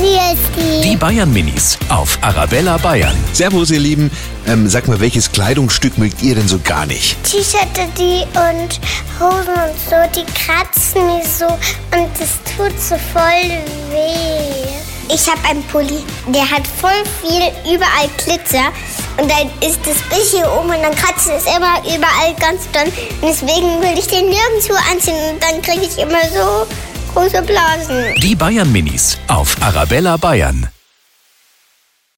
Ist Die Bayern Minis auf Arabella Bayern. Servus, ihr Lieben. Ähm, sag mal, welches Kleidungsstück mögt ihr denn so gar nicht? T-Shirts, die und Hosen und so, die kratzen mir so und das tut so voll weh. Ich habe einen Pulli, der hat voll viel überall Glitzer und dann ist das bisschen oben und dann kratzt es immer überall ganz. Und deswegen will ich den nirgendwo anziehen und dann kriege ich immer so große Blasen. Die Bayern Minis auf Arabella Bayern.